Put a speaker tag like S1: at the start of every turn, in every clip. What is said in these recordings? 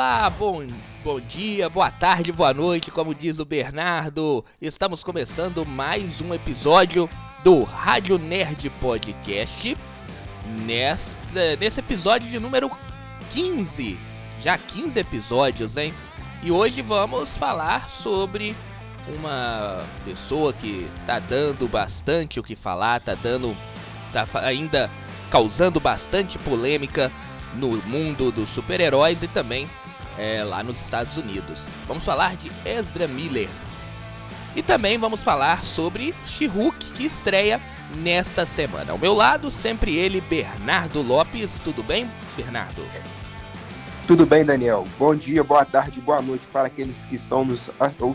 S1: Olá, bom, bom dia, boa tarde, boa noite, como diz o Bernardo. Estamos começando mais um episódio do Rádio Nerd Podcast. Nesta, nesse episódio de número 15. Já 15 episódios, hein? E hoje vamos falar sobre uma pessoa que tá dando bastante o que falar, tá dando. tá ainda causando bastante polêmica no mundo dos super-heróis e também é, lá nos Estados Unidos. Vamos falar de Ezra Miller. E também vamos falar sobre She-Hulk, que estreia nesta semana. Ao meu lado, sempre ele, Bernardo Lopes. Tudo bem, Bernardo?
S2: Tudo bem, Daniel. Bom dia, boa tarde, boa noite para aqueles que estão nos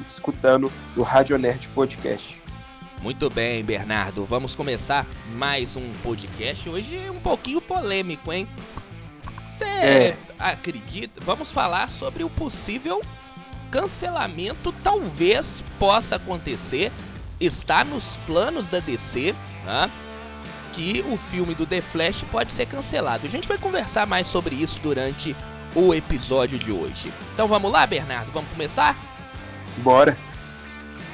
S2: escutando no Rádio Nerd Podcast.
S1: Muito bem, Bernardo. Vamos começar mais um podcast. Hoje é um pouquinho polêmico, hein? Você é. acredita? Vamos falar sobre o possível cancelamento, talvez possa acontecer. Está nos planos da DC, né? Que o filme do The Flash pode ser cancelado. A gente vai conversar mais sobre isso durante o episódio de hoje. Então vamos lá, Bernardo? Vamos começar?
S2: Bora!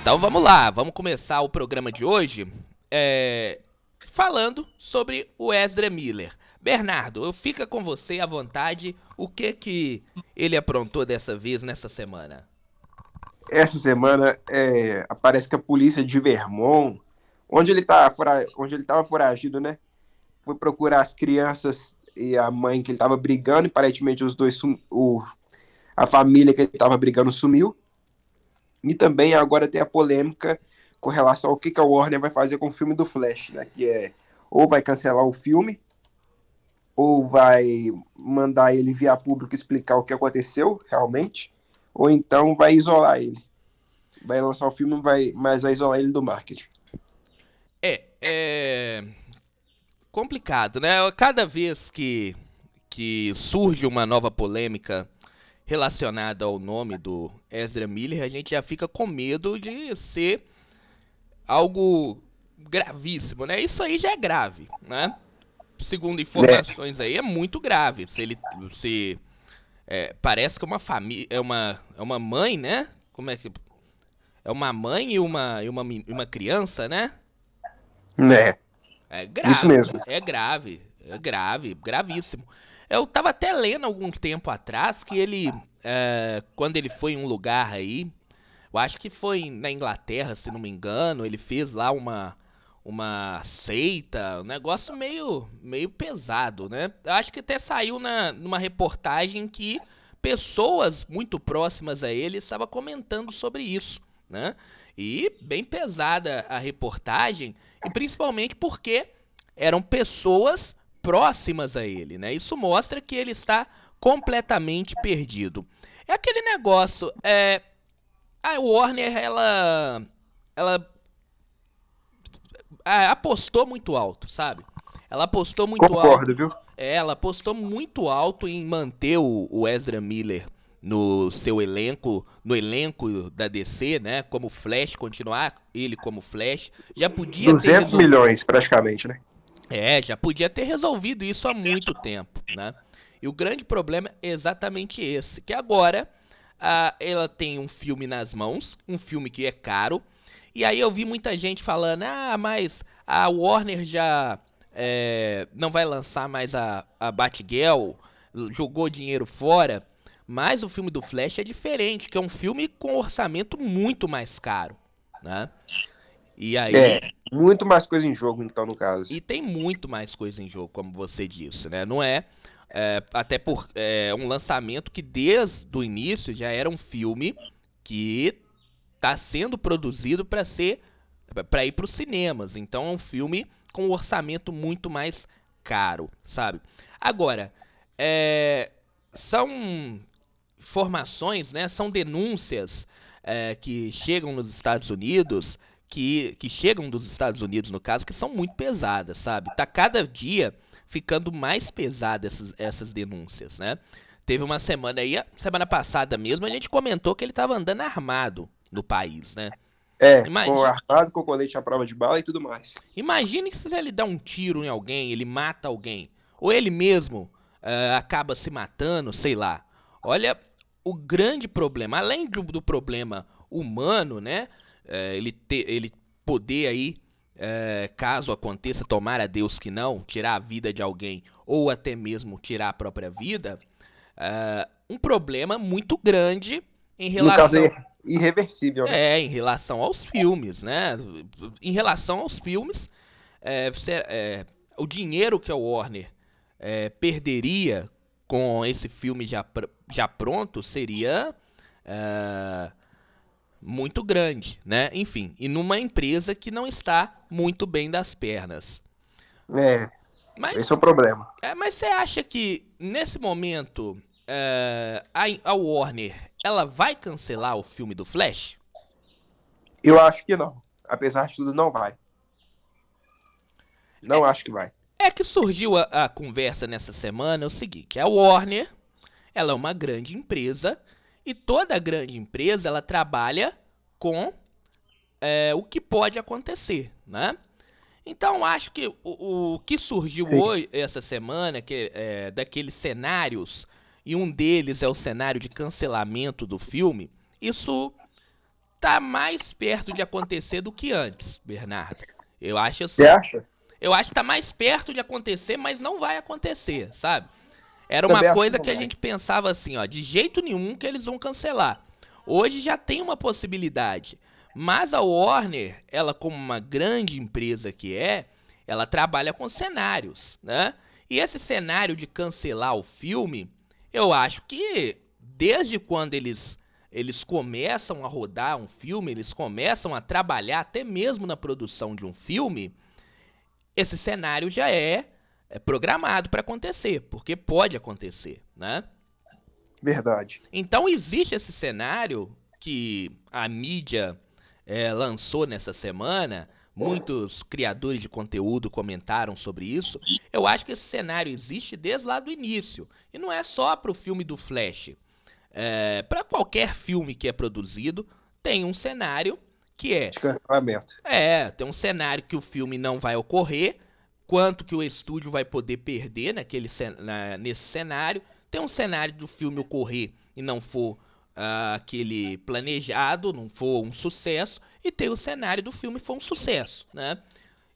S1: Então vamos lá, vamos começar o programa de hoje é, falando sobre o Ezra Miller. Bernardo, eu fica com você à vontade. O que que ele aprontou dessa vez nessa semana?
S2: Essa semana é, aparece que a polícia de Vermont, onde ele tá, onde ele estava foragido, né, foi procurar as crianças e a mãe que ele estava brigando. Aparentemente os dois, o, a família que ele estava brigando sumiu. E também agora tem a polêmica com relação ao que, que a Warner vai fazer com o filme do Flash, né? Que é ou vai cancelar o filme ou vai mandar ele via público explicar o que aconteceu realmente, ou então vai isolar ele. Vai lançar o filme, vai, mas vai isolar ele do marketing.
S1: É, é complicado, né? Cada vez que, que surge uma nova polêmica relacionada ao nome do Ezra Miller, a gente já fica com medo de ser algo gravíssimo, né? Isso aí já é grave, né? Segundo informações aí, é muito grave. Se ele se é, parece que é uma família, é uma é uma mãe, né? Como é que é uma mãe e uma e uma, uma criança, né?
S2: Né.
S1: É grave. Isso mesmo. É grave, é grave, gravíssimo. Eu tava até lendo algum tempo atrás que ele é, quando ele foi em um lugar aí, eu acho que foi na Inglaterra, se não me engano, ele fez lá uma uma seita, um negócio meio, meio pesado, né? Acho que até saiu na, numa reportagem que pessoas muito próximas a ele estavam comentando sobre isso, né? E bem pesada a reportagem, e principalmente porque eram pessoas próximas a ele, né? Isso mostra que ele está completamente perdido. É aquele negócio, é a Warner ela ela apostou muito alto, sabe? Ela apostou muito
S2: Concordo, alto. Concordo, viu?
S1: É, ela apostou muito alto em manter o, o Ezra Miller no seu elenco, no elenco da DC, né? Como Flash, continuar ele como Flash. Já podia
S2: 200 ter resol... milhões, praticamente, né?
S1: É, já podia ter resolvido isso há muito tempo, né? E o grande problema é exatamente esse, que agora ah, ela tem um filme nas mãos, um filme que é caro, e aí eu vi muita gente falando: ah, mas a Warner já é, não vai lançar mais a, a Batgirl, jogou dinheiro fora. Mas o filme do Flash é diferente, que é um filme com orçamento muito mais caro, né?
S2: E aí... É, muito mais coisa em jogo, então, no caso.
S1: E tem muito mais coisa em jogo, como você disse, né? Não é, é até por é, um lançamento que desde o início já era um filme que está sendo produzido para ser para ir para os cinemas. Então é um filme com um orçamento muito mais caro, sabe? Agora, é, são informações, né? São denúncias é, que chegam nos Estados Unidos, que, que chegam dos Estados Unidos, no caso, que são muito pesadas, sabe? Tá cada dia ficando mais pesada essas, essas denúncias, né? Teve uma semana aí, semana passada mesmo, a gente comentou que ele estava andando armado no país, né?
S2: É, Imagina... com armado, com colete à prova de bala e tudo mais.
S1: Imagine se ele dá um tiro em alguém, ele mata alguém, ou ele mesmo uh, acaba se matando, sei lá. Olha o grande problema, além do, do problema humano, né? É, ele, ter, ele poder aí, é, caso aconteça, tomar a Deus que não, tirar a vida de alguém ou até mesmo tirar a própria vida, um problema muito grande em relação. No caso
S2: é irreversível. Né?
S1: É, em relação aos filmes, né? Em relação aos filmes, é, você, é, o dinheiro que a Warner é, perderia com esse filme já, já pronto seria é, muito grande, né? Enfim, e numa empresa que não está muito bem das pernas.
S2: É. Mas, esse é o problema.
S1: É, mas você acha que nesse momento a, a Warner ela vai cancelar o filme do Flash?
S2: Eu acho que não. Apesar de tudo, não vai. Não é, acho que vai.
S1: É que surgiu a, a conversa nessa semana é o seguinte, a Warner, ela é uma grande empresa e toda grande empresa ela trabalha com é, o que pode acontecer, né? Então acho que o, o que surgiu Sim. hoje essa semana que é, daqueles cenários e um deles é o cenário de cancelamento do filme, isso tá mais perto de acontecer do que antes, Bernardo. Eu acho
S2: assim. Você acha?
S1: eu acho que tá mais perto de acontecer, mas não vai acontecer, sabe? Era uma Também coisa que, que a gente pensava assim, ó, de jeito nenhum que eles vão cancelar. Hoje já tem uma possibilidade. Mas a Warner, ela como uma grande empresa que é, ela trabalha com cenários, né? E esse cenário de cancelar o filme, eu acho que desde quando eles eles começam a rodar um filme, eles começam a trabalhar até mesmo na produção de um filme, esse cenário já é, é programado para acontecer, porque pode acontecer, né?
S2: Verdade.
S1: Então existe esse cenário que a mídia é, lançou nessa semana, muitos criadores de conteúdo comentaram sobre isso. Eu acho que esse cenário existe desde lá do início. E não é só para o filme do Flash. É, para qualquer filme que é produzido, tem um cenário que é.
S2: De cancelamento.
S1: É, tem um cenário que o filme não vai ocorrer, quanto que o estúdio vai poder perder naquele, na, nesse cenário. Tem um cenário do filme ocorrer e não for uh, aquele planejado, não for um sucesso, e tem o cenário do filme for um sucesso, né?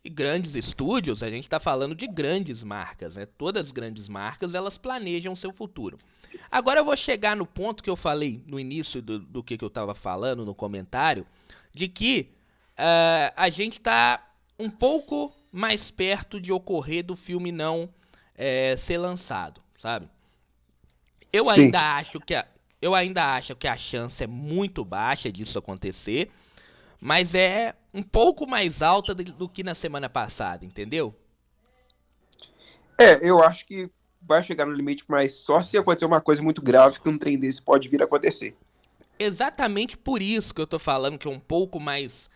S1: E grandes estúdios, a gente está falando de grandes marcas, né? Todas as grandes marcas, elas planejam o seu futuro. Agora eu vou chegar no ponto que eu falei no início do, do que, que eu estava falando no comentário, de que uh, a gente está um pouco mais perto de ocorrer do filme não é, ser lançado, sabe? Eu Sim. ainda acho que a, eu ainda acho que a chance é muito baixa disso acontecer, mas é um pouco mais alta do que na semana passada, entendeu?
S2: É, eu acho que vai chegar no limite, mas só se acontecer uma coisa muito grave que um trem desse pode vir a acontecer
S1: exatamente por isso que eu tô falando que é um pouco mais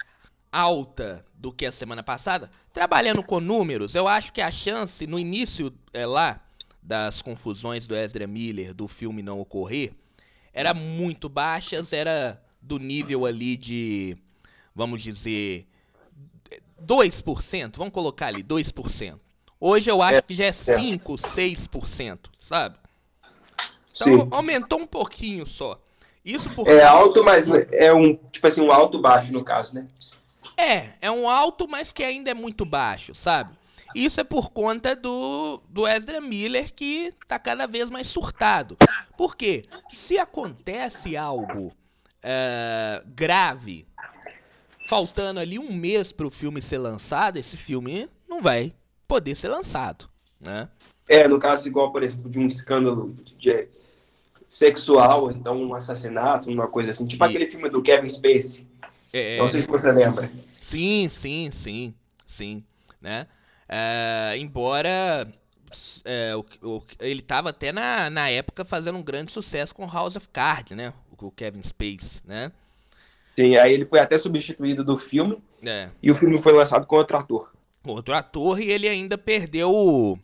S1: alta do que a semana passada. Trabalhando com números, eu acho que a chance no início é, lá das confusões do Ezra Miller do filme não ocorrer era muito baixas, era do nível ali de, vamos dizer, 2%, vamos colocar ali 2%. Hoje eu acho é, que já é 5, 6%, sabe? Então Sim. aumentou um pouquinho só. Isso porque...
S2: É alto, mas é um, tipo assim, um alto baixo no caso, né?
S1: É, é um alto, mas que ainda é muito baixo, sabe? Isso é por conta do, do Ezra Miller que tá cada vez mais surtado. Por quê? Se acontece algo uh, grave, faltando ali um mês para o filme ser lançado, esse filme não vai poder ser lançado, né?
S2: É, no caso igual, por exemplo, de um escândalo de, sexual, então um assassinato, uma coisa assim. Tipo e... aquele filme do Kevin Spacey. É... Não sei se você lembra.
S1: Sim, sim, sim, sim, né? É, embora é, o, o, ele tava até na, na época fazendo um grande sucesso com House of Cards, né? O, o Kevin Spacey, né?
S2: Sim, aí ele foi até substituído do filme. É. E o filme foi lançado com outro ator.
S1: Outro ator e ele ainda perdeu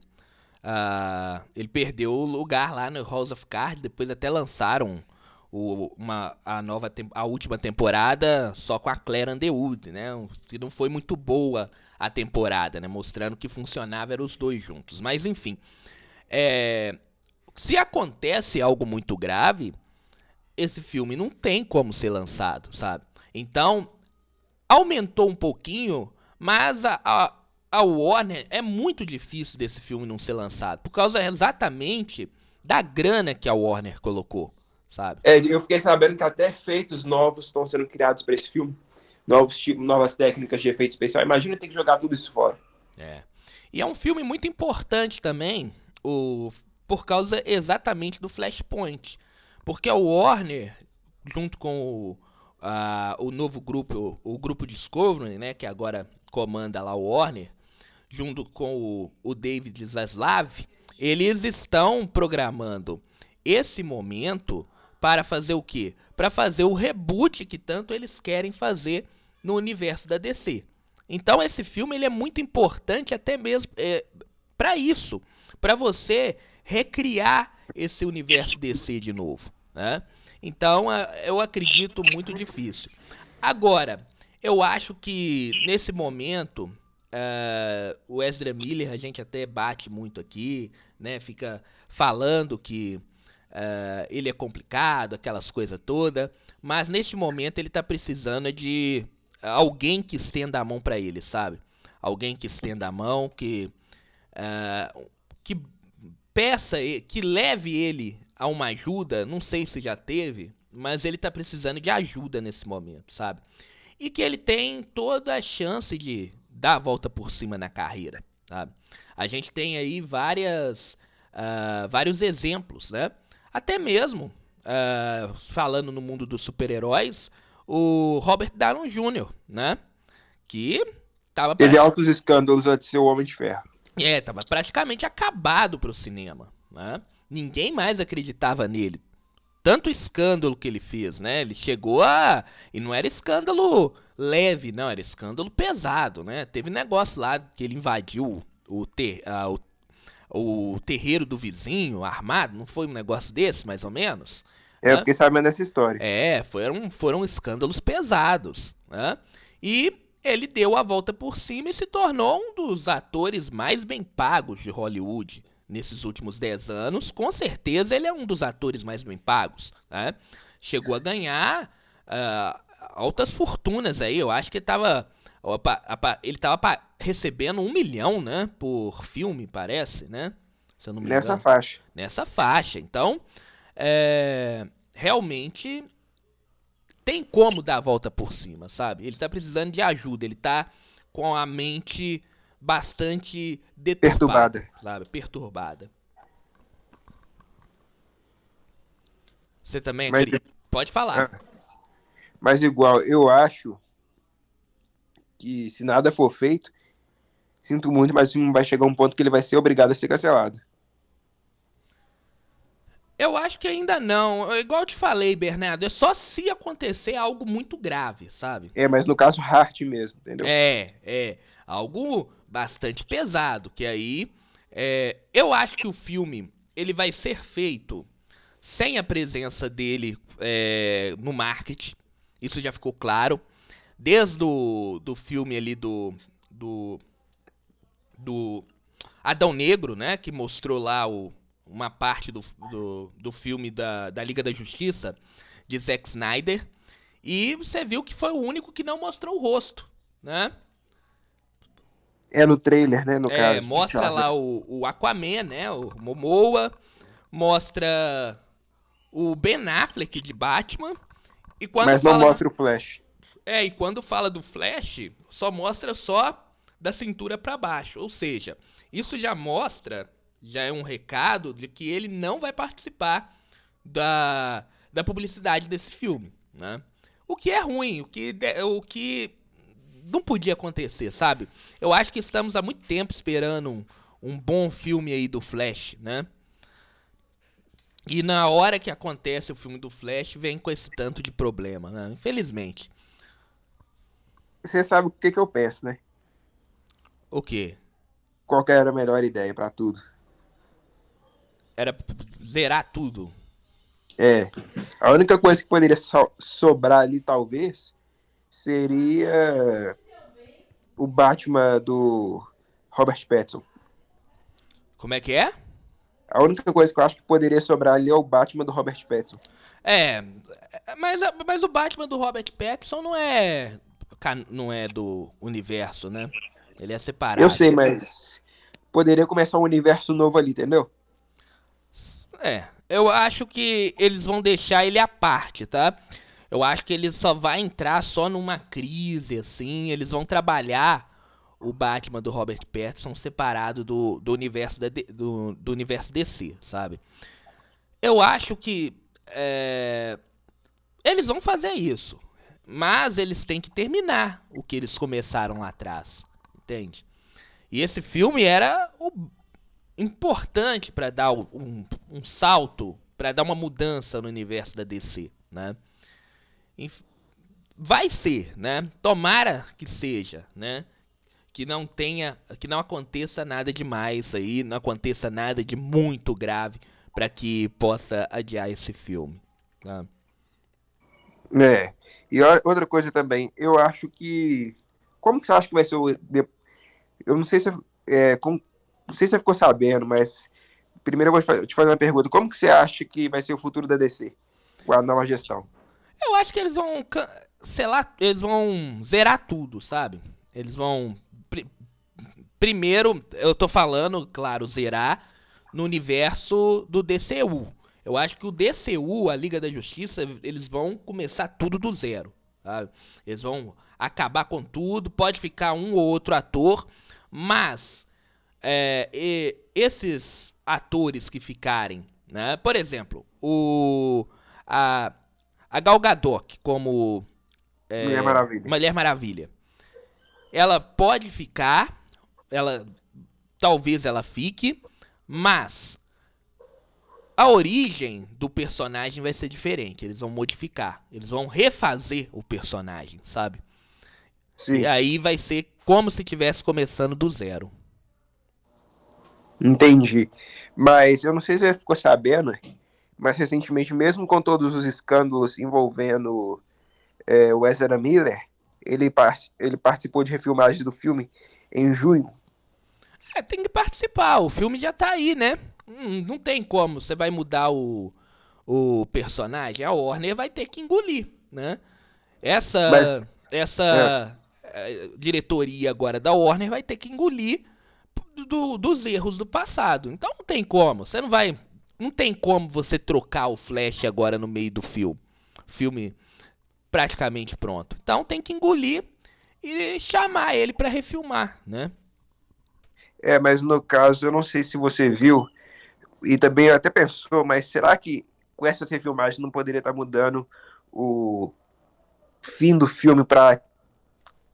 S1: Uh, ele perdeu o lugar lá no House of Cards, depois até lançaram o, uma, a nova a última temporada só com a Claire Underwood, né? Que não foi muito boa a temporada, né? Mostrando que funcionava eram os dois juntos. Mas enfim, é, se acontece algo muito grave, esse filme não tem como ser lançado, sabe? Então, aumentou um pouquinho, mas a, a, a Warner é muito difícil desse filme não ser lançado, por causa exatamente da grana que a Warner colocou, sabe?
S2: É, eu fiquei sabendo que até efeitos novos estão sendo criados para esse filme. Novos tipos, novas técnicas de efeito especial. Imagina ter que jogar tudo isso fora.
S1: É. E é um filme muito importante também, o, por causa exatamente do Flashpoint. Porque a Warner, junto com o, a, o novo grupo, o, o grupo Discovery, né, que agora comanda lá o Warner, junto com o, o David Zaslav, eles estão programando esse momento para fazer o quê? Para fazer o reboot que tanto eles querem fazer no universo da DC. Então esse filme ele é muito importante até mesmo é, para isso, para você recriar esse universo DC de novo. Né? Então eu acredito muito difícil. Agora, eu acho que nesse momento uh, o Ezra Miller, a gente até bate muito aqui, né? Fica falando que uh, ele é complicado, aquelas coisas todas. Mas neste momento ele está precisando de alguém que estenda a mão para ele, sabe? Alguém que estenda a mão, que, uh, que peça, que leve ele a uma ajuda, não sei se já teve, mas ele tá precisando de ajuda nesse momento, sabe? E que ele tem toda a chance de dar a volta por cima na carreira, sabe? A gente tem aí várias, uh, vários exemplos, né? Até mesmo, uh, falando no mundo dos super-heróis, o Robert Downey Jr., né? Que tava...
S2: Teve altos escândalos antes de ser o Homem de Ferro.
S1: É, tava praticamente acabado pro cinema, né? Ninguém mais acreditava nele. Tanto escândalo que ele fez, né? Ele chegou a. E não era escândalo leve, não, era escândalo pesado, né? Teve negócio lá que ele invadiu o, ter, uh, o, o terreiro do vizinho armado, não foi um negócio desse, mais ou menos?
S2: É, eu fiquei sabendo dessa história.
S1: É, foram, foram escândalos pesados, né? E ele deu a volta por cima e se tornou um dos atores mais bem pagos de Hollywood nesses últimos 10 anos. Com certeza ele é um dos atores mais bem pagos. Né? Chegou a ganhar uh, altas fortunas aí. Eu acho que ele estava ele estava recebendo um milhão, né, por filme, parece, né?
S2: Se eu não me Nessa engano. faixa.
S1: Nessa faixa. Então, é, realmente tem como dar a volta por cima, sabe? Ele tá precisando de ajuda, ele tá com a mente bastante
S2: perturbada,
S1: sabe? Perturbada. Você também Mas, pode falar. Ah,
S2: mas igual, eu acho que se nada for feito, sinto muito, mas vai chegar um ponto que ele vai ser obrigado a ser cancelado.
S1: Eu acho que ainda não. Igual eu te falei, Bernardo, é só se acontecer algo muito grave, sabe?
S2: É, mas no caso Hart mesmo, entendeu?
S1: É, é. Algo bastante pesado, que aí é, eu acho que o filme ele vai ser feito sem a presença dele é, no marketing. Isso já ficou claro. Desde o do filme ali do, do, do Adão Negro, né? Que mostrou lá o, uma parte do, do, do filme da, da Liga da Justiça de Zack Snyder. E você viu que foi o único que não mostrou o rosto, né?
S2: É no trailer, né, no é, caso.
S1: Mostra lá o, o Aquaman, né, o Momoa, mostra o Ben Affleck de Batman.
S2: E quando Mas não mostra o Flash.
S1: É, e quando fala do Flash, só mostra só da cintura para baixo. Ou seja, isso já mostra já é um recado de que ele não vai participar da, da publicidade desse filme, né? O que é ruim, o que, o que não podia acontecer, sabe? Eu acho que estamos há muito tempo esperando um, um bom filme aí do Flash, né? E na hora que acontece o filme do Flash, vem com esse tanto de problema, né? Infelizmente.
S2: Você sabe o que, que eu penso, né?
S1: O quê?
S2: Qual era a melhor ideia para tudo?
S1: era zerar tudo.
S2: É. A única coisa que poderia so sobrar ali, talvez, seria o Batman do Robert Pattinson.
S1: Como é que é?
S2: A única coisa que eu acho que poderia sobrar ali é o Batman do Robert Pattinson.
S1: É, mas, mas o Batman do Robert Pattinson não é não é do universo, né? Ele é separado.
S2: Eu sei, mas poderia começar um universo novo ali, entendeu?
S1: É, eu acho que eles vão deixar ele à parte, tá? Eu acho que ele só vai entrar só numa crise, assim. Eles vão trabalhar o Batman do Robert Pattinson separado do, do, universo, da, do, do universo DC, sabe? Eu acho que é, eles vão fazer isso. Mas eles têm que terminar o que eles começaram lá atrás. Entende? E esse filme era o importante para dar um, um salto, para dar uma mudança no universo da DC, né? Vai ser, né? Tomara que seja, né? Que não tenha, que não aconteça nada demais aí, não aconteça nada de muito grave para que possa adiar esse filme. Tá?
S2: É. E outra coisa também, eu acho que. Como que você acha que vai ser o. Eu não sei se. É, como, não sei se você ficou sabendo, mas. Primeiro eu vou te fazer uma pergunta. Como que você acha que vai ser o futuro da DC? Com a nova gestão?
S1: Eu acho que eles vão. Sei lá, eles vão zerar tudo, sabe? Eles vão. Primeiro, eu tô falando, claro, zerar no universo do DCU. Eu acho que o DCU, a Liga da Justiça, eles vão começar tudo do zero. Eles vão acabar com tudo, pode ficar um ou outro ator, mas é, esses atores que ficarem, né? Por exemplo, o a, a Gal Gadot como
S2: é, Mulher Maravilha.
S1: Mulher Maravilha. Ela pode ficar, ela talvez ela fique, mas a origem do personagem vai ser diferente. Eles vão modificar. Eles vão refazer o personagem, sabe? Sim. E aí vai ser como se tivesse começando do zero.
S2: Entendi. Mas eu não sei se você ficou sabendo, mas recentemente, mesmo com todos os escândalos envolvendo é, o Ezra Miller, ele, part ele participou de refilmagem do filme em junho.
S1: É, tem que participar. O filme já tá aí, né? Hum, não tem como. Você vai mudar o, o personagem. A Warner vai ter que engolir, né? Essa, Mas, essa é. Eh, diretoria agora da Warner vai ter que engolir do, dos erros do passado. Então não tem como. Você não vai. Não tem como você trocar o Flash agora no meio do filme. Filme praticamente pronto. Então tem que engolir e chamar ele para refilmar, né?
S2: É, mas no caso, eu não sei se você viu, e também até pensou, mas será que com essas refilmagens não poderia estar mudando o fim do filme para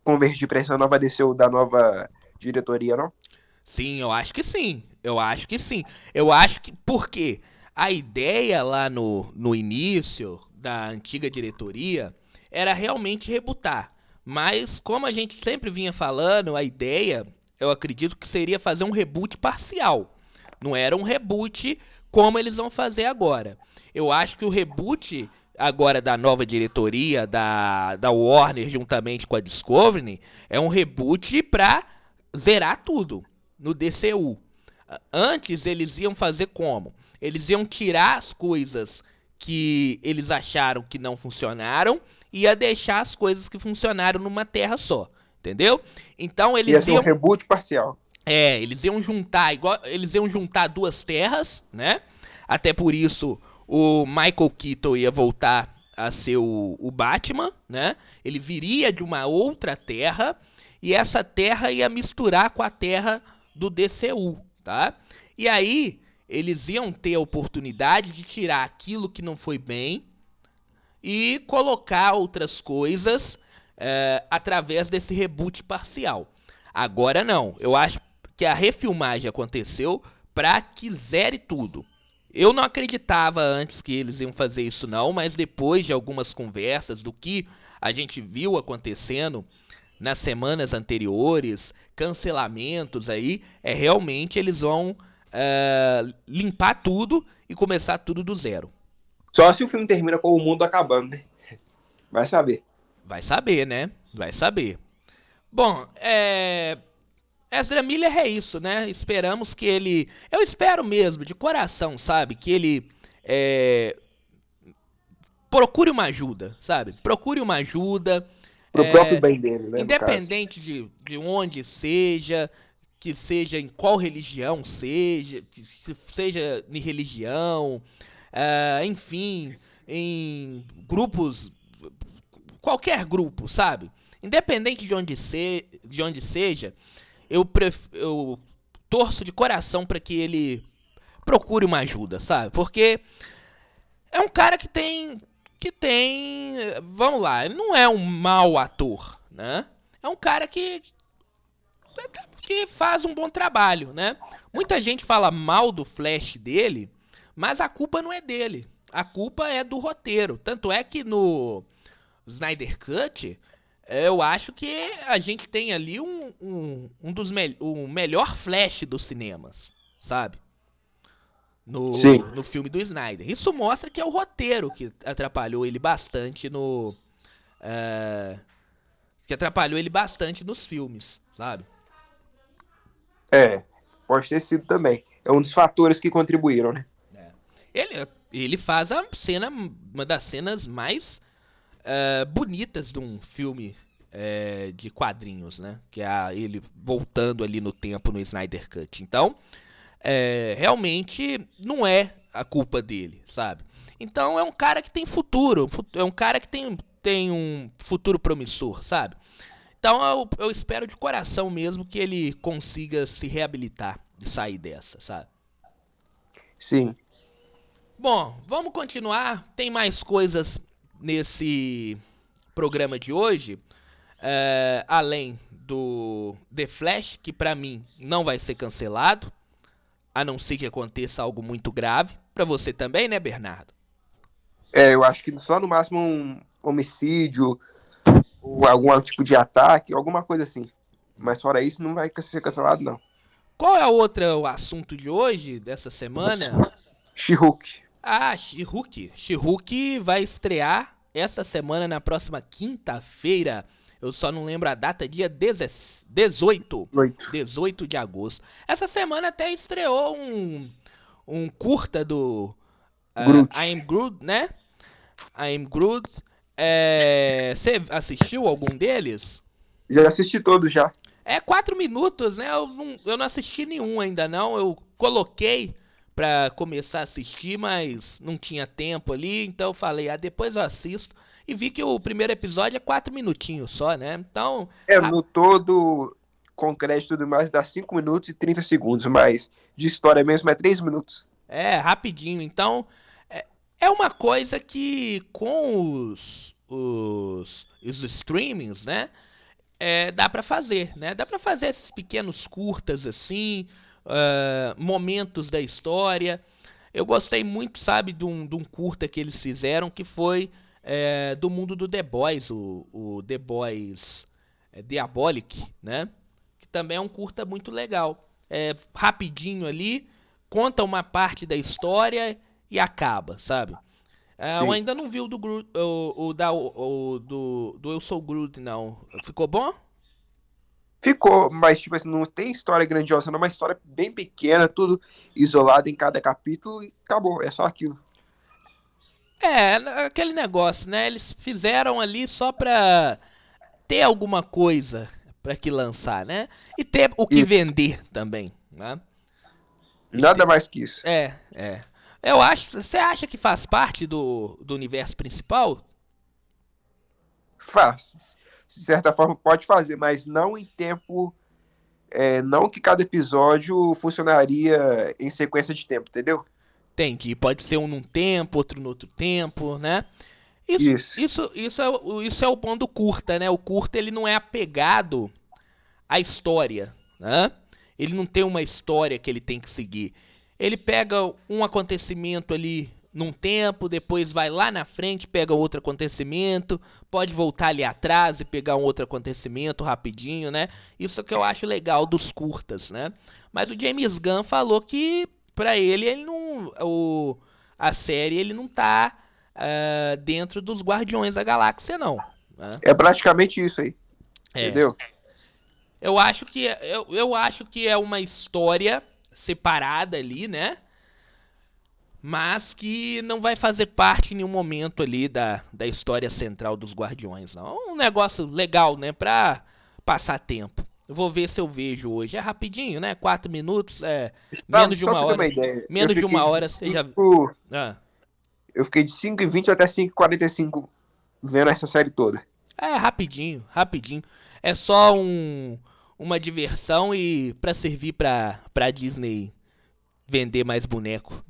S2: convergir para essa nova DC da nova diretoria, não?
S1: Sim, eu acho que sim. Eu acho que sim. Eu acho que. Por quê? A ideia lá no, no início da antiga diretoria era realmente rebutar. Mas, como a gente sempre vinha falando, a ideia, eu acredito que seria fazer um reboot parcial. Não era um reboot como eles vão fazer agora. Eu acho que o reboot agora da nova diretoria da, da Warner juntamente com a Discovery é um reboot para zerar tudo no DCU. Antes eles iam fazer como? Eles iam tirar as coisas que eles acharam que não funcionaram e ia deixar as coisas que funcionaram numa terra só. Entendeu? Então eles
S2: ia ser iam... um reboot parcial.
S1: É, eles iam juntar igual, eles iam juntar duas terras, né? Até por isso o Michael Keaton ia voltar a ser o, o Batman, né? Ele viria de uma outra terra e essa terra ia misturar com a terra do DCU, tá? E aí eles iam ter a oportunidade de tirar aquilo que não foi bem e colocar outras coisas é, através desse reboot parcial. Agora não, eu acho que a refilmagem aconteceu para que zere tudo. Eu não acreditava antes que eles iam fazer isso não, mas depois de algumas conversas do que a gente viu acontecendo nas semanas anteriores, cancelamentos aí, é realmente eles vão é, limpar tudo e começar tudo do zero.
S2: Só se o filme termina com o mundo acabando, né? Vai saber.
S1: Vai saber, né? Vai saber. Bom, é Ezra Miller é isso, né? Esperamos que ele. Eu espero mesmo, de coração, sabe? Que ele. É... Procure uma ajuda, sabe? Procure uma ajuda.
S2: Pro é... próprio bem dele, né?
S1: Independente de, de onde seja, que seja em qual religião seja, seja em religião, uh, enfim, em grupos. Qualquer grupo, sabe? Independente de onde, se, de onde seja eu, pref... eu torço de coração para que ele procure uma ajuda, sabe? Porque é um cara que tem que tem, vamos lá, não é um mau ator, né? É um cara que que faz um bom trabalho, né? Muita gente fala mal do Flash dele, mas a culpa não é dele. A culpa é do roteiro. Tanto é que no Snyder Cut eu acho que a gente tem ali um, um, um dos me o melhor flash dos cinemas, sabe? No, Sim. no filme do Snyder. Isso mostra que é o roteiro que atrapalhou ele bastante no. Uh, que atrapalhou ele bastante nos filmes, sabe?
S2: É, pode ter sido também. É um dos fatores que contribuíram, né? É.
S1: Ele, ele faz a cena, uma das cenas mais uh, bonitas de um filme uh, de quadrinhos, né? Que é a, ele voltando ali no tempo no Snyder Cut. Então, uh, realmente não é a culpa dele, sabe? Então é um cara que tem futuro, é um cara que tem, tem um futuro promissor, sabe? Então eu, eu espero de coração mesmo que ele consiga se reabilitar e sair dessa, sabe?
S2: Sim.
S1: Bom, vamos continuar. Tem mais coisas nesse programa de hoje, é, além do The Flash, que para mim não vai ser cancelado, a não ser que aconteça algo muito grave. Para você também, né, Bernardo?
S2: É, eu acho que só no máximo um homicídio, ou algum tipo de ataque, alguma coisa assim. Mas fora isso, não vai ser cancelado, não.
S1: Qual é o outro assunto de hoje, dessa semana?
S2: She-Hulk.
S1: Ah, She-Hulk. She-Hulk vai estrear essa semana, na próxima quinta-feira. Eu só não lembro a data, dia 18. 18 de agosto. Essa semana até estreou um, um curta do uh, Groot. I'm Groot, né? I'm Groot. É, você assistiu algum deles?
S2: Já assisti todos já.
S1: É quatro minutos, né? Eu não, eu não assisti nenhum ainda não. Eu coloquei para começar a assistir, mas não tinha tempo ali, então eu falei, ah, depois eu assisto. E vi que o primeiro episódio é quatro minutinhos só, né? Então.
S2: É, a... no todo, com crédito tudo mais, dá 5 minutos e 30 segundos, mas de história mesmo é 3 minutos.
S1: É, rapidinho. Então, é, é uma coisa que com os, os, os streamings, né? É, dá para fazer, né? Dá para fazer esses pequenos curtas assim, uh, momentos da história. Eu gostei muito, sabe, de um, de um curta que eles fizeram que foi é, do mundo do The Boys, o, o The Boys é, Diabolic, né? Que também é um curta muito legal. É, rapidinho ali, conta uma parte da história e acaba, sabe? É, eu ainda não vi o do o, o, da, o, do, do Eu Sou Groot, não. Ficou bom?
S2: Ficou, mas tipo assim, não tem história grandiosa, não, é uma história bem pequena, tudo isolado em cada capítulo e acabou, é só aquilo.
S1: É, aquele negócio, né? Eles fizeram ali só pra ter alguma coisa para que lançar, né? E ter o que isso. vender também, né?
S2: Nada ter... mais que isso.
S1: É, é. Eu acho. Você acha que faz parte do, do universo principal?
S2: Faz de certa forma pode fazer, mas não em tempo. É, não que cada episódio funcionaria em sequência de tempo, entendeu?
S1: Entendi. Pode ser um num tempo, outro no outro tempo, né? Isso, isso. Isso, isso, é, isso é o bom do curta, né? O curta ele não é apegado à história, né? Ele não tem uma história que ele tem que seguir. Ele pega um acontecimento ali num tempo, depois vai lá na frente, pega outro acontecimento, pode voltar ali atrás e pegar um outro acontecimento rapidinho, né? Isso que eu acho legal dos curtas, né? Mas o James Gunn falou que para ele ele não o a série ele não tá uh, dentro dos Guardiões da Galáxia não. Né?
S2: É praticamente isso aí. É. Entendeu?
S1: Eu acho que eu, eu acho que é uma história separada ali, né? Mas que não vai fazer parte em nenhum momento ali da, da história central dos Guardiões, não. É um negócio legal, né? Pra passar tempo. Eu vou ver se eu vejo hoje. É rapidinho, né? Quatro minutos, é menos de uma hora.
S2: Uma.
S1: Menos de uma hora
S2: de
S1: você já.
S2: Ah. Eu fiquei de 5h20 até 5h45 vendo essa série toda.
S1: É, rapidinho, rapidinho. É só um, uma diversão e para servir pra, pra Disney vender mais boneco.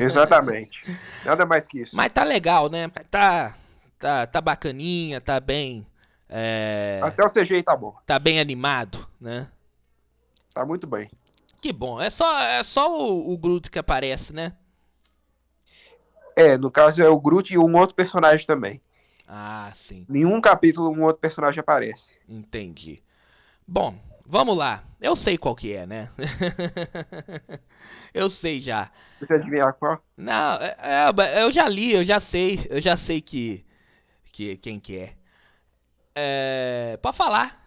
S2: Exatamente. Nada mais que isso.
S1: Mas tá legal, né? Tá, tá, tá bacaninha, tá bem. É...
S2: Até o CGI tá bom.
S1: Tá bem animado, né?
S2: Tá muito bem.
S1: Que bom. É só, é só o, o Groot que aparece, né?
S2: É, no caso é o Groot e um outro personagem também.
S1: Ah, sim.
S2: Nenhum capítulo um outro personagem aparece.
S1: Entendi. Bom, vamos lá. Eu sei qual que é, né? eu sei já.
S2: Você adivinhar qual?
S1: Não, é, é, eu já li, eu já sei, eu já sei que, que quem que é. É, pode falar.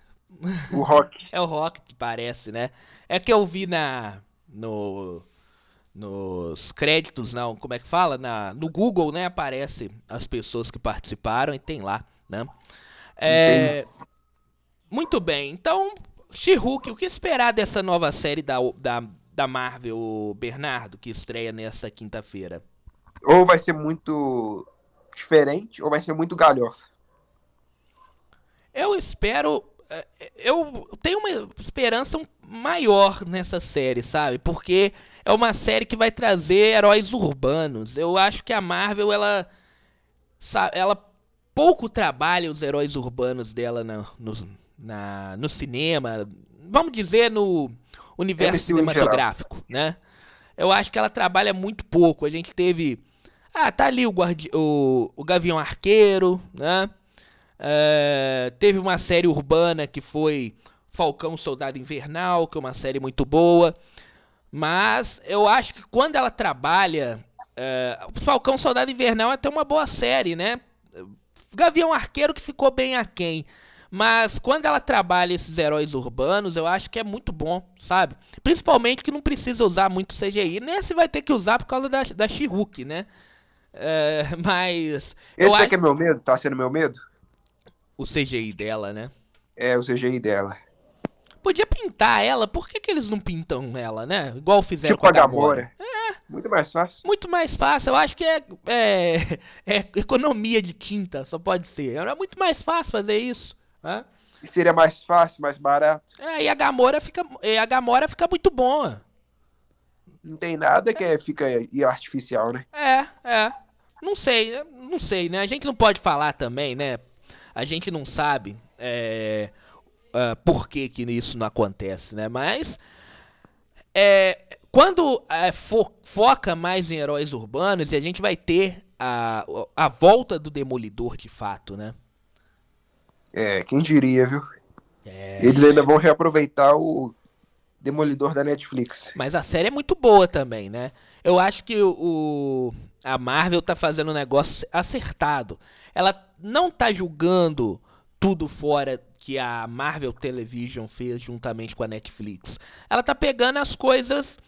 S2: O Rock.
S1: é o Rock que parece, né? É que eu vi na no nos créditos, não, como é que fala? Na, no Google, né, aparece as pessoas que participaram e tem lá, né? É, muito bem, então, She-Hulk, o que esperar dessa nova série da, da, da Marvel, Bernardo, que estreia nessa quinta-feira?
S2: Ou vai ser muito diferente, ou vai ser muito galhofa.
S1: Eu espero é, eu tenho uma esperança maior nessa série, sabe? Porque é uma série que vai trazer heróis urbanos. Eu acho que a Marvel, ela. Ela pouco trabalha os heróis urbanos dela no, na, no cinema. Vamos dizer, no universo cinematográfico, né? Eu acho que ela trabalha muito pouco. A gente teve. Ah, tá ali o, guardi o, o Gavião Arqueiro, né? É, teve uma série urbana que foi Falcão Soldado Invernal, que é uma série muito boa. Mas eu acho que quando ela trabalha. É, Falcão Soldado Invernal é até uma boa série, né? Gavião Arqueiro que ficou bem aquém. Mas quando ela trabalha esses heróis urbanos, eu acho que é muito bom, sabe? Principalmente que não precisa usar muito CGI. Nesse vai ter que usar por causa da, da she né? É, mas.
S2: Esse é acho... que é meu medo? Tá sendo meu medo?
S1: o CGI dela, né?
S2: É, o CGI dela.
S1: Podia pintar ela, por que, que eles não pintam ela, né? Igual fizeram
S2: tipo com
S1: a Gamora.
S2: Gamora. É. Muito mais fácil.
S1: Muito mais fácil. Eu acho que é, é, é economia de tinta, só pode ser. Era muito mais fácil fazer isso. Né?
S2: E seria mais fácil, mais barato.
S1: É, e a Gamora fica, e a Gamora fica muito boa.
S2: Não tem nada que é, fica artificial, né?
S1: É, é. Não sei, não sei, né? A gente não pode falar também, né? A gente não sabe é, uh, por que, que isso não acontece, né? Mas é, quando é, fo foca mais em heróis urbanos, e a gente vai ter a, a volta do Demolidor de fato, né?
S2: É, quem diria, viu? É... Eles ainda vão reaproveitar o Demolidor da Netflix.
S1: Mas a série é muito boa também, né? Eu acho que o, a Marvel tá fazendo um negócio acertado. Ela não tá julgando tudo fora que a Marvel Television fez juntamente com a Netflix. Ela tá pegando as coisas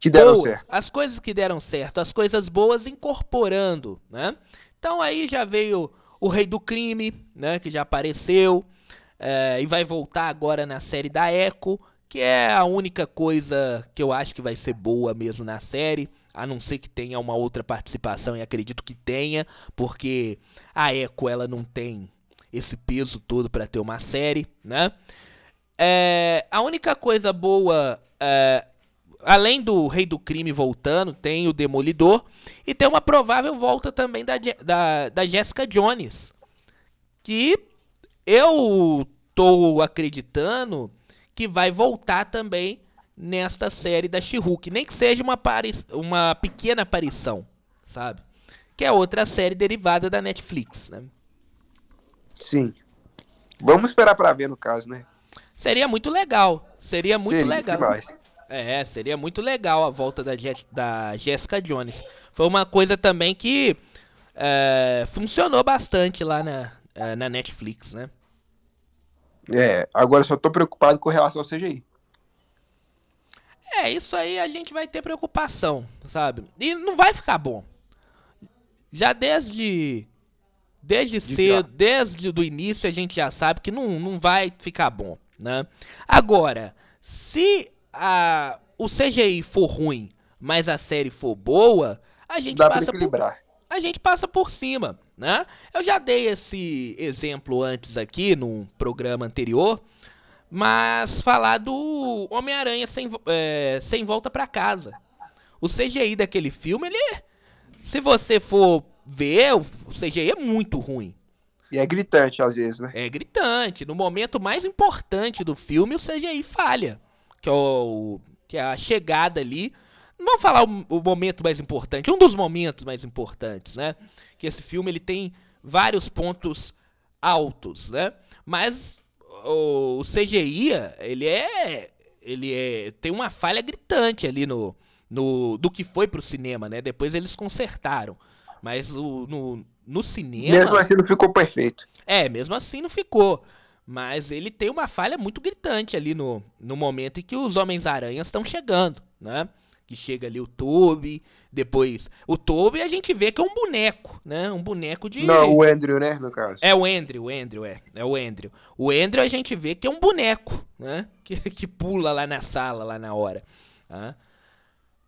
S2: que deram boas, certo.
S1: as coisas que deram certo, as coisas boas incorporando, né? Então aí já veio o Rei do Crime, né, que já apareceu é, e vai voltar agora na série da Echo, que é a única coisa que eu acho que vai ser boa mesmo na série a não ser que tenha uma outra participação, e acredito que tenha, porque a Echo ela não tem esse peso todo para ter uma série, né? É, a única coisa boa, é, além do Rei do Crime voltando, tem o Demolidor e tem uma provável volta também da, da, da Jessica Jones, que eu tô acreditando que vai voltar também nesta série da She-Hulk. Nem que seja uma, uma pequena aparição, sabe? Que é outra série derivada da Netflix, né?
S2: Sim. Vamos esperar para ver no caso, né?
S1: Seria muito legal. Seria muito
S2: seria
S1: legal.
S2: Demais.
S1: É, seria muito legal a volta da, da Jessica Jones. Foi uma coisa também que é, funcionou bastante lá na, é, na Netflix, né?
S2: É, agora eu só tô preocupado com relação ao CGI.
S1: É, isso aí a gente vai ter preocupação, sabe? E não vai ficar bom. Já desde desde
S2: De
S1: cedo, desde o início a gente já sabe que não, não vai ficar bom, né? Agora, se a, o CGI for ruim, mas a série for boa, a gente
S2: Dá
S1: passa por, a gente passa por cima, né? Eu já dei esse exemplo antes aqui num programa anterior, mas falar do Homem-Aranha sem, é, sem volta pra casa. O CGI daquele filme, ele se você for ver, o CGI é muito ruim.
S2: E é gritante às vezes, né?
S1: É gritante. No momento mais importante do filme, o CGI falha. Que é, o, que é a chegada ali. Não vamos falar o, o momento mais importante, um dos momentos mais importantes, né? Que esse filme ele tem vários pontos altos, né? Mas o, o CGI, ele é. Ele é. Tem uma falha gritante ali no. no do que foi pro cinema, né? Depois eles consertaram. Mas o, no, no cinema.
S2: Mesmo assim não ficou perfeito.
S1: É, mesmo assim não ficou. Mas ele tem uma falha muito gritante ali no, no momento em que os Homens-Aranhas estão chegando, né? Que chega ali o Toby, depois... O Toby a gente vê que é um boneco, né? Um boneco de...
S2: Não, o Andrew, né, no caso.
S1: É o Andrew, o Andrew, é. É o Andrew. O Andrew a gente vê que é um boneco, né? Que, que pula lá na sala, lá na hora. tá?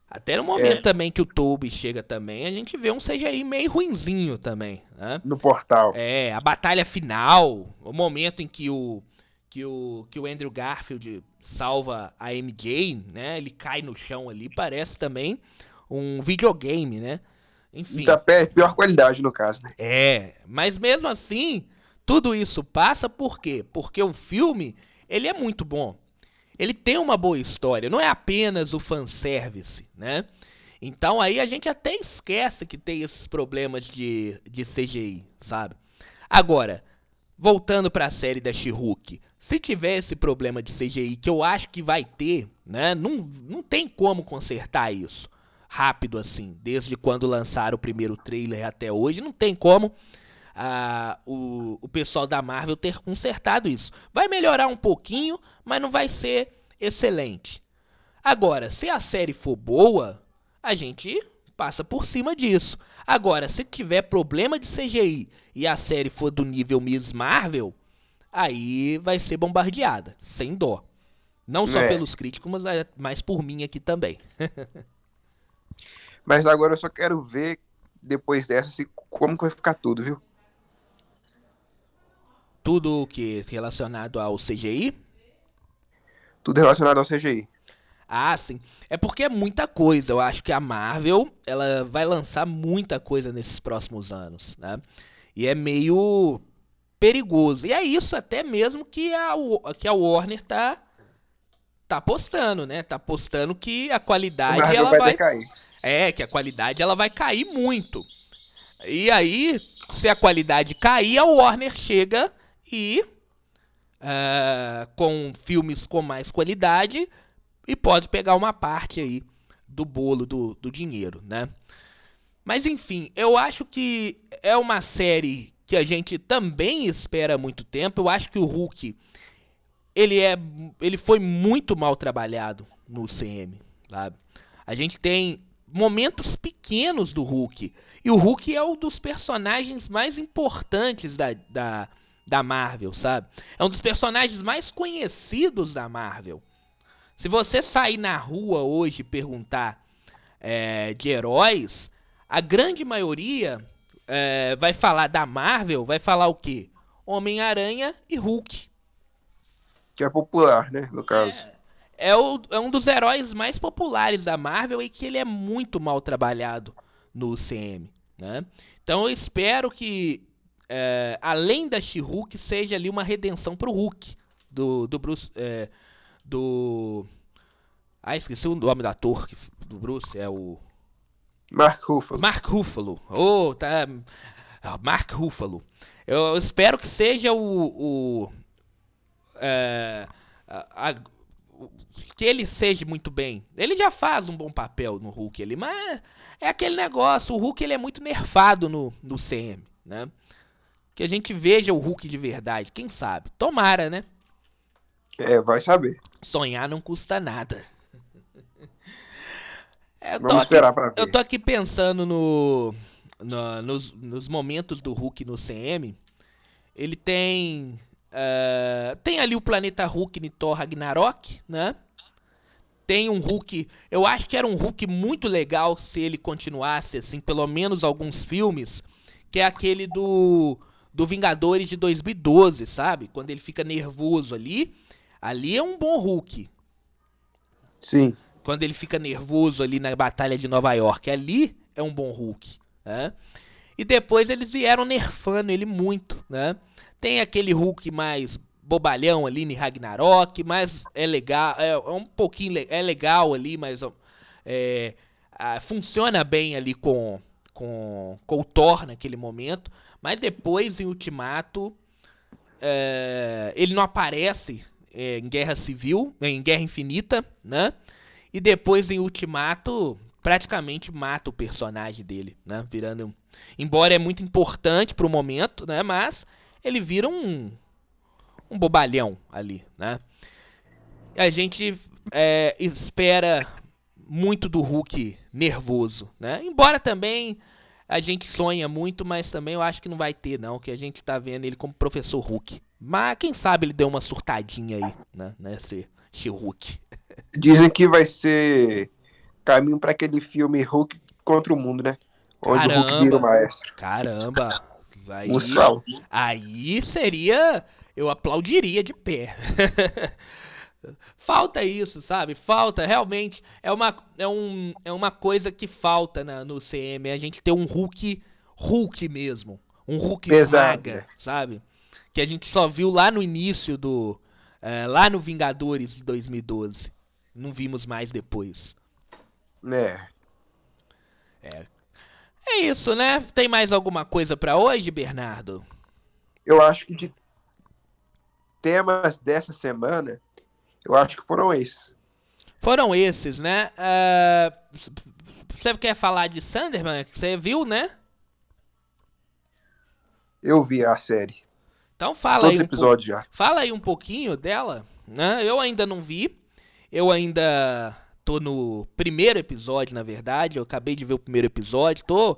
S1: Até no momento
S2: É.
S1: também que o Toby chega também, a gente vê um CGI meio ruinzinho também, né?
S2: No portal.
S1: É, a batalha final, o momento em que o que o que o Andrew Garfield salva a MJ, né? Ele cai no chão ali, parece também um videogame, né? Enfim.
S2: Da pé, pior qualidade, no caso, né?
S1: É, mas mesmo assim, tudo isso passa por quê? Porque o filme, ele é muito bom. Ele tem uma boa história, não é apenas o fanservice, né? Então aí a gente até esquece que tem esses problemas de, de CGI, sabe? Agora, voltando pra série da She-Hulk, se tiver esse problema de CGI, que eu acho que vai ter, né? Não, não tem como consertar isso rápido assim, desde quando lançaram o primeiro trailer até hoje, não tem como ah, o, o pessoal da Marvel ter consertado isso. Vai melhorar um pouquinho, mas não vai ser excelente. Agora, se a série for boa, a gente passa por cima disso. Agora, se tiver problema de CGI e a série for do nível Miss Marvel, aí vai ser bombardeada, sem dó. Não só
S2: É.
S1: pelos críticos, mas, é- mas por mim aqui também.
S2: Mas agora eu só quero ver, depois dessa, se, como que vai ficar tudo, viu?
S1: Tudo o que relacionado ao CGI,
S2: Tudo relacionado ao CGI.
S1: Ah, sim. É porque é muita coisa. Eu acho que a Marvel, ela vai lançar muita coisa nesses próximos anos, né? E é meio perigoso. E é isso até mesmo que a, que a Warner tá tá apostando, né? Tá apostando que a qualidade
S2: Marvel
S1: ela
S2: vai,
S1: vai
S2: decair.
S1: é, que a qualidade ela vai cair muito. E aí, se a qualidade cair, a Warner chega e ah, com filmes com mais qualidade e pode pegar uma parte aí do bolo do, do dinheiro, né? Mas enfim, eu acho que é uma série que a gente também espera há muito tempo. Eu acho que o Hulk ele é ele foi muito mal trabalhado no CM, sabe? A gente tem momentos pequenos do Hulk. E o Hulk é um dos personagens mais importantes da, da, da Marvel, sabe? É um dos personagens mais conhecidos da Marvel. Se você sair na rua hoje e perguntar é, de heróis, a grande maioria é, vai falar da Marvel, vai falar o quê? Homem-Aranha e Hulk.
S2: Que é popular, né, no caso.
S1: É, o- é um dos heróis mais populares da Marvel e que ele é muito mal trabalhado no CM, né? Então eu espero que, é, além da She-Hulk, seja ali uma redenção pro Hulk, do, do Bruce, é, do... Ah, esqueci o nome do ator que- do Bruce, é o...
S2: Mark Ruffalo.
S1: Mark Ruffalo. Oh, tá. Mark Ruffalo. Eu espero que seja o. o é, a- a- que ele seja muito bem. Ele já faz um bom papel no Hulk ali, mas é aquele negócio. O Hulk ele é muito nerfado no, no CM, né? Que a gente veja o Hulk de verdade. Quem sabe? Tomara, né?
S2: É, vai saber.
S1: Sonhar não custa nada. É,
S2: Vamos esperar pra ver.
S1: Eu tô aqui pensando no, no- nos, nos momentos do Hulk no CM. Ele tem. eh, tem ali o planeta Hulk em Thor Ragnarok, né? Tem um Hulk. Eu acho que era um Hulk muito legal se ele continuasse, assim, pelo menos alguns filmes. Que é aquele do. Do Vingadores de 2012, sabe? Quando ele fica nervoso ali. Ali é um bom Hulk
S2: Sim.
S1: quando ele fica nervoso ali na Batalha de Nova York. Ali é um bom Hulk, né? E depois eles vieram nerfando ele muito, né? Tem aquele Hulk mais bobalhão ali em Ragnarok, mas é legal, é, é um pouquinho é legal ali, mas é, ah, funciona bem ali com, com, com o Thor naquele momento. Mas depois em Ultimato é, ele não aparece é, em Guerra Civil, em Guerra Infinita, né? E depois em Ultimato praticamente mata o personagem dele, né? Virando, embora é muito importante pro momento, né? Mas ele vira um um bobalhão ali, né? A gente é, espera muito do Hulk nervoso, né? Embora também a gente sonha muito, mas também eu acho que não vai ter, não. Que a gente tá vendo ele como professor Hulk. Mas quem sabe ele deu uma surtadinha aí, né? Nesse She-Hulk.
S2: Dizem que vai ser caminho pra aquele filme Hulk contra o mundo, né? Onde o Hulk
S1: Caramba.
S2: vira o maestro.
S1: Caramba! Aí, aí seria. Eu aplaudiria de pé. falta isso, sabe? Falta, realmente. É uma, é um, é uma coisa que falta na, no CM. A gente ter um Hulk. Hulk mesmo. Um Hulk
S2: Pesado, né?
S1: sabe? Que a gente só viu lá no início do. é, lá no Vingadores de 2012. Não vimos mais depois.
S2: né?
S1: É isso, né? Tem mais alguma coisa pra hoje, Bernardo?
S2: Eu acho que de temas dessa semana, eu acho que foram esses.
S1: Foram esses, né? Ah, Você quer falar de Sanderman? Você viu, né?
S2: Eu vi a série.
S1: Então fala
S2: Todos
S1: aí, po-
S2: episódios já.
S1: fala aí um pouquinho dela. Né? Eu ainda não vi. Eu ainda tô no primeiro episódio, na verdade. Eu acabei de ver o primeiro episódio. Tô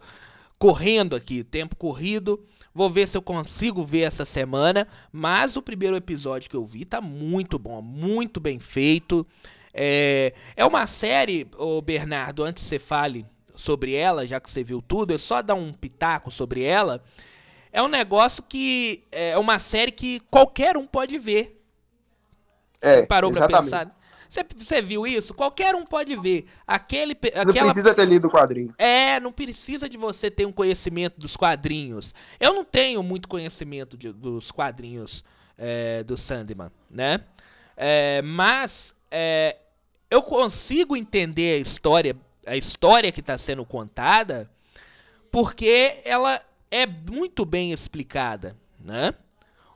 S1: correndo aqui, tempo corrido. Vou ver se eu consigo ver essa semana. Mas o primeiro episódio que eu vi tá muito bom, muito bem feito. É, é uma série, ô Bernardo, antes que você fale sobre ela, já que você viu tudo, é só dar um pitaco sobre ela. É um negócio que é uma série que qualquer um pode ver.
S2: É,
S1: Parou pra
S2: exatamente.
S1: pensar? Você, você viu isso? Qualquer um pode ver. Aquele, pe-
S2: Não
S1: aquela
S2: precisa ter lido o quadrinho.
S1: é, não precisa de você ter um conhecimento dos quadrinhos. Eu não tenho muito conhecimento de- dos quadrinhos é, do Sandman, né? É, mas é, eu consigo entender a história, a história que está sendo contada, porque ela é muito bem explicada, né?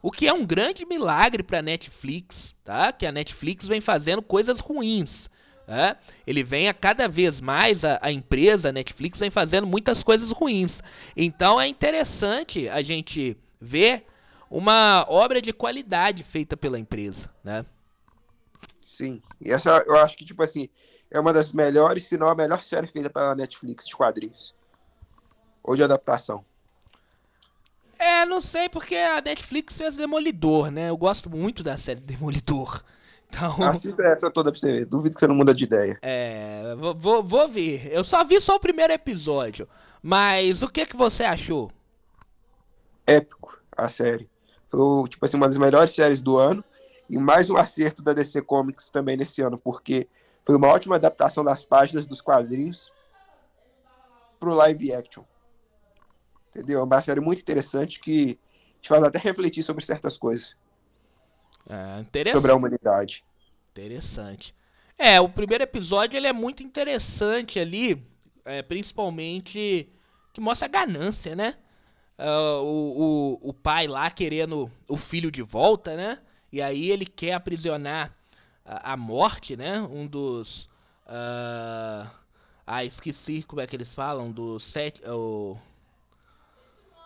S1: O que é um grande milagre para Netflix, tá? Que a Netflix vem fazendo coisas ruins. né? Ele vem a cada vez mais, a, a empresa, a Netflix, vem fazendo muitas coisas ruins. Então é interessante a gente ver uma obra de qualidade feita pela empresa, né?
S2: Sim. E essa eu acho que, tipo assim, é uma das melhores, se não a melhor série feita pela Netflix de quadrinhos. Ou de adaptação.
S1: É, não sei porque a Netflix fez Demolidor, né? Eu gosto muito da série Demolidor. Então,
S2: Assista essa toda pra você ver. Duvido que você não muda de ideia.
S1: é, vou- vou, ver. Eu só vi só o primeiro episódio. Mas o que que você achou?
S2: Épico a série. Foi, tipo assim, uma das melhores séries do ano. E mais um acerto da DC Comics também nesse ano, porque foi uma ótima adaptação das páginas dos quadrinhos pro live action. Entendeu? É uma série muito interessante que te faz até refletir sobre certas coisas.
S1: É, interessante.
S2: Sobre a humanidade.
S1: Interessante. É, o primeiro episódio ele é muito interessante ali, é, principalmente que mostra a ganância, né? Ah, o, o, o pai lá querendo o filho de volta, né? E aí ele quer aprisionar a, a morte, né? Um dos. ah, ah, esqueci como é que eles falam, dos sete. o-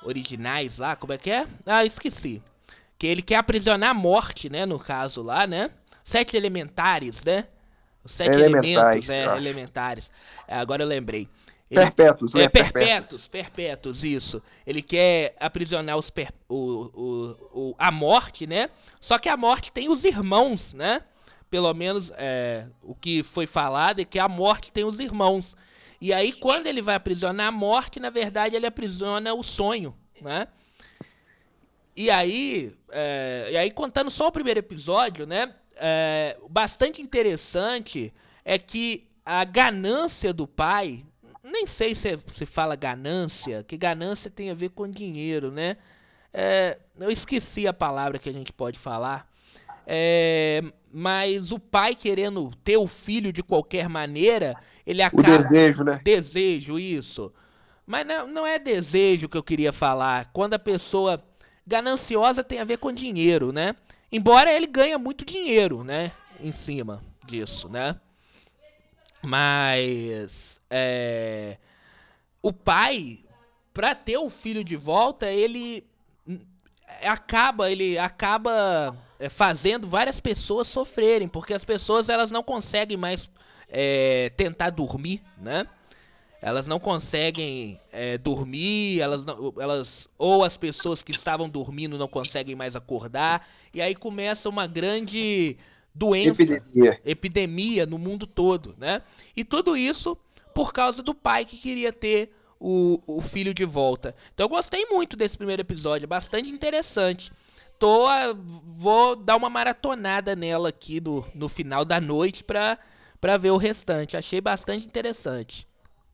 S1: originais lá, como é que é? Ah, esqueci. Que ele quer aprisionar a morte, né? No caso lá, né? Sete elementares, né? Os sete
S2: Elementais,
S1: elementos, é,
S2: acho.
S1: elementares. É, agora eu lembrei. Ele-
S2: Perpétuos, né?
S1: é, perpétuos, perpétuos, isso. Ele quer aprisionar os per- o, o, o- a morte, né? Só que a morte tem os irmãos, né? Pelo menos é, o que foi falado é que a morte tem os irmãos. E aí, quando ele vai aprisionar a morte, na verdade, ele aprisiona o sonho, né? E aí, é, e aí contando só o primeiro episódio, né? é, bastante interessante é que a ganância do pai, nem sei se se fala ganância, que ganância tem a ver com dinheiro, né? É, eu esqueci a palavra que a gente pode falar. É, mas o pai querendo ter o filho de qualquer maneira, ele
S2: O
S1: acaba
S2: desejo, né?
S1: desejo, isso. Mas não, não é desejo que eu queria falar. Quando a pessoa gananciosa tem a ver com dinheiro, né? Embora ele ganha muito dinheiro, né? Em cima disso, né? Mas é, o pai, pra ter o filho de volta, ele hum, acaba, ele acaba fazendo várias pessoas sofrerem, porque as pessoas elas não conseguem mais é, tentar dormir, né? Elas não conseguem é, dormir, elas, não- elas ou as pessoas que estavam dormindo não conseguem mais acordar, e aí começa uma grande doença
S2: Epidemia.
S1: epidemia no mundo todo, né? E tudo isso por causa do pai que queria ter o, o filho de volta. Então eu gostei muito desse primeiro episódio, é bastante interessante. Tô, vou dar uma maratonada nela aqui no, no final da noite pra, pra ver o restante. Achei bastante interessante.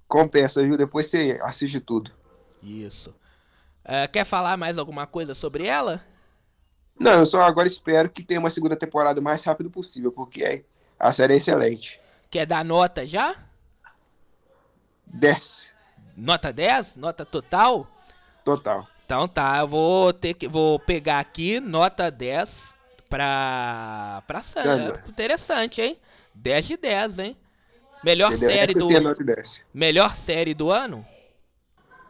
S2: Compensa, viu? Depois você assiste tudo.
S1: Isso. Ah, quer falar mais alguma coisa sobre ela?
S2: Não, eu só agora espero que tenha uma segunda temporada o mais rápido possível, porque a série é excelente.
S1: Quer dar nota já?
S2: 10.
S1: Nota 10? Nota total?
S2: Total.
S1: Então tá, eu vou ter que vou pegar aqui nota 10 pra pra. É interessante, hein? 10 de 10, hein? Melhor
S2: Entendeu?
S1: série do
S2: é nota 10.
S1: melhor série do ano?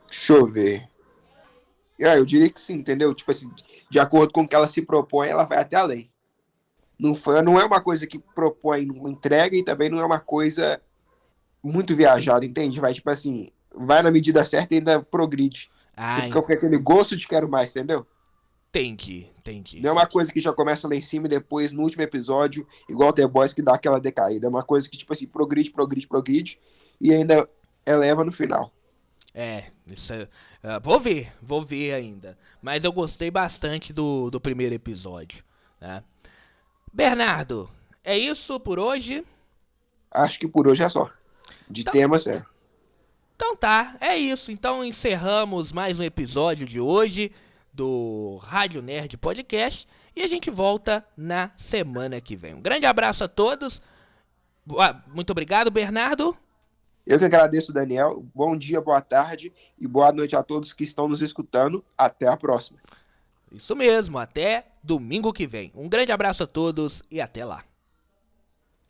S2: Deixa eu ver. É, eu diria que sim, entendeu? Tipo assim, de acordo com o que ela se propõe, ela vai até além. Não, foi, não é uma coisa que propõe, não entrega e também não é uma coisa muito viajada, entende? Vai, tipo assim, vai na medida certa e ainda progride.
S1: Ah,
S2: Você fica com aquele gosto de quero mais, entendeu?
S1: entendi, entendi.
S2: Não é uma coisa que já começa lá em cima e depois, no último episódio, igual The Boys, que dá aquela decaída. É uma coisa que, tipo assim, progride, progride, progride e ainda eleva no final.
S1: É, isso é, ah, vou ver, vou ver ainda. Mas eu gostei bastante do, do primeiro episódio, né? Bernardo, é isso por hoje?
S2: Acho que por hoje é só. De
S1: Tá.
S2: temas, é.
S1: Então tá, é isso. Então encerramos mais um episódio de hoje do Rádio Nerd Podcast e a gente volta na semana que vem. Um grande abraço a todos. Muito obrigado, Bernardo.
S2: Eu que agradeço, Daniel. Bom dia, boa tarde e boa noite a todos que estão nos escutando. Até a próxima.
S1: Isso mesmo, até domingo que vem. Um grande abraço a todos e até lá.